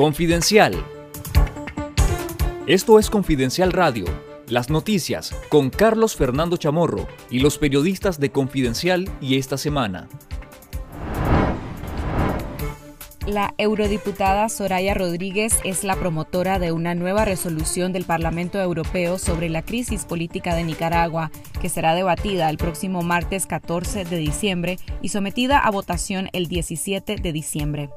Confidencial. Esto es Confidencial Radio, las noticias con Carlos Fernando Chamorro y los periodistas de Confidencial y esta semana. La eurodiputada Soraya Rodríguez es la promotora de una nueva resolución del Parlamento Europeo sobre la crisis política de Nicaragua, que será debatida el próximo martes 14 de diciembre y sometida a votación el 17 de diciembre.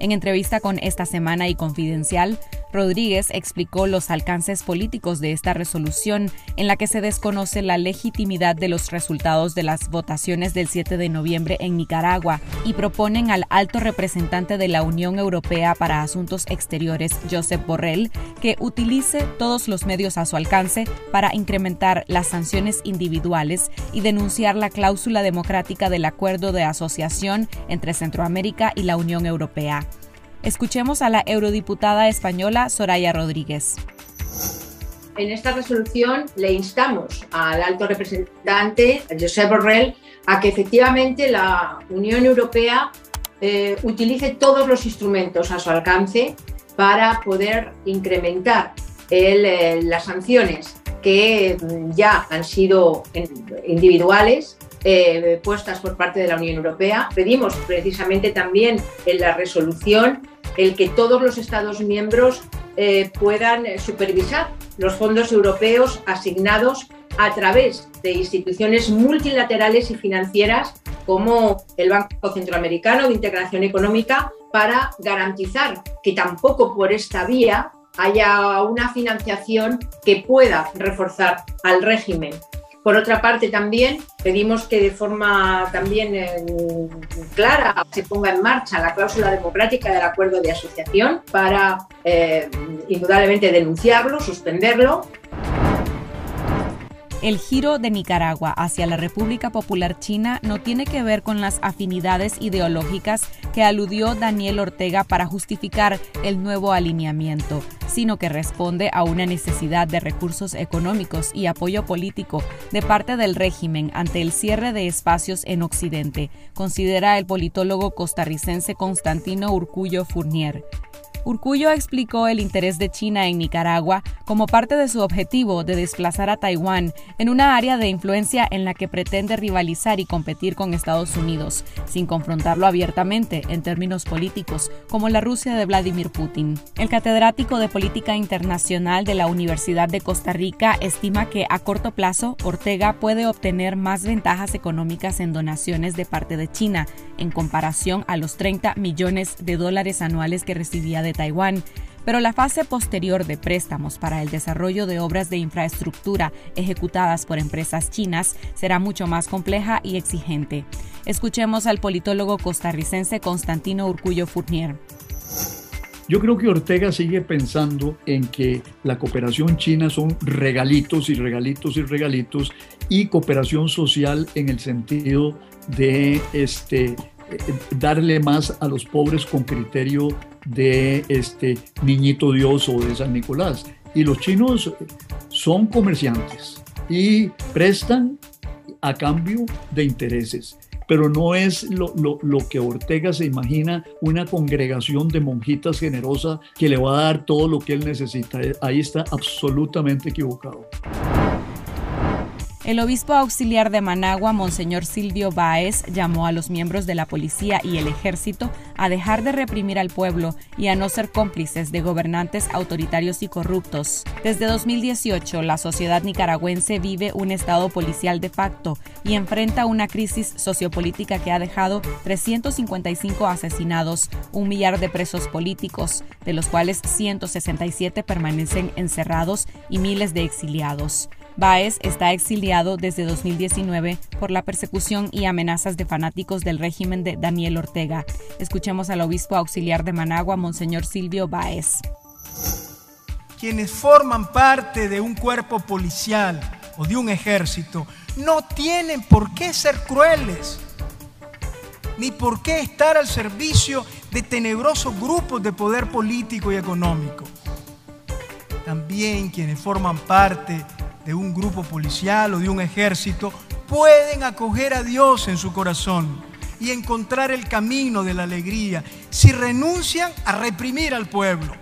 En entrevista con Esta Semana y Confidencial, Rodríguez explicó los alcances políticos de esta resolución en la que se desconoce la legitimidad de los resultados de las votaciones del 7 de noviembre en Nicaragua y proponen al alto representante de la Unión Europea para Asuntos Exteriores, Josep Borrell, que utilice todos los medios a su alcance para incrementar las sanciones individuales y denunciar la cláusula democrática del acuerdo de asociación entre Centroamérica y la Unión Europea. Escuchemos a la eurodiputada española Soraya Rodríguez. En esta resolución le instamos al alto representante, Josep Borrell, a que efectivamente la Unión Europea eh, utilice todos los instrumentos a su alcance para poder incrementar eh, las sanciones que mm, ya han sido individuales eh, puestas por parte de la Unión Europea. Pedimos precisamente también en la resolución el que todos los Estados miembros eh, puedan supervisar los fondos europeos asignados a través de instituciones multilaterales y financieras como el Banco Centroamericano de Integración Económica para garantizar que tampoco por esta vía haya una financiación que pueda reforzar al régimen por otra parte, también pedimos que de forma también eh, clara se ponga en marcha la cláusula democrática del acuerdo de asociación para eh, indudablemente denunciarlo, suspenderlo el giro de Nicaragua hacia la República Popular China no tiene que ver con las afinidades ideológicas que aludió Daniel Ortega para justificar el nuevo alineamiento, sino que responde a una necesidad de recursos económicos y apoyo político de parte del régimen ante el cierre de espacios en Occidente, considera el politólogo costarricense Constantino Urcullo Fournier. Urcullo explicó el interés de China en Nicaragua como parte de su objetivo de desplazar a Taiwán en una área de influencia en la que pretende rivalizar y competir con Estados Unidos, sin confrontarlo abiertamente en términos políticos, como la Rusia de Vladimir Putin. El catedrático de Política Internacional de la Universidad de Costa Rica estima que a corto plazo Ortega puede obtener más ventajas económicas en donaciones de parte de China, en comparación a los 30 millones de dólares anuales que recibía de Taiwán, pero la fase posterior de préstamos para el desarrollo de obras de infraestructura ejecutadas por empresas chinas será mucho más compleja y exigente. Escuchemos al politólogo costarricense Constantino Urcullo Fournier. Yo creo que Ortega sigue pensando en que la cooperación china son regalitos y regalitos y regalitos y cooperación social en el sentido de este, darle más a los pobres con criterio de este niñito Dios o de San Nicolás. Y los chinos son comerciantes y prestan a cambio de intereses. Pero no es lo, lo, que Ortega se imagina, una congregación de monjitas generosa que le va a dar todo lo que él necesita. Ahí está absolutamente equivocado. El obispo auxiliar de Managua, Monseñor Silvio Báez, llamó a los miembros de la policía y el ejército a dejar de reprimir al pueblo y a no ser cómplices de gobernantes autoritarios y corruptos. Desde 2018, la sociedad nicaragüense vive un estado policial de facto y enfrenta una crisis sociopolítica que ha dejado 355 asesinados, un millar de presos políticos, de los cuales 167 permanecen encerrados y miles de exiliados. Baez está exiliado desde 2019 por la persecución y amenazas de fanáticos del régimen de Daniel Ortega. Escuchemos al obispo auxiliar de Managua, Monseñor Silvio Baez. Quienes forman parte de un cuerpo policial o de un ejército no tienen por qué ser crueles, ni por qué estar al servicio de tenebrosos grupos de poder político y económico. También quienes forman parte de un grupo policial o de un ejército pueden acoger a Dios en su corazón, y encontrar el camino de la alegría, si renuncian a reprimir al pueblo,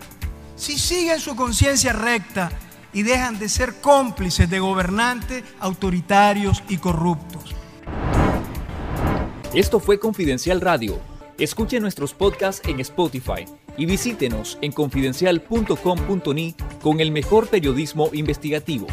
si siguen su conciencia recta y dejan de ser cómplices de gobernantes autoritarios y corruptos. Esto fue Confidencial Radio. Escuche nuestros podcasts en Spotify y visítenos en confidencial.com.ni con el mejor periodismo investigativo.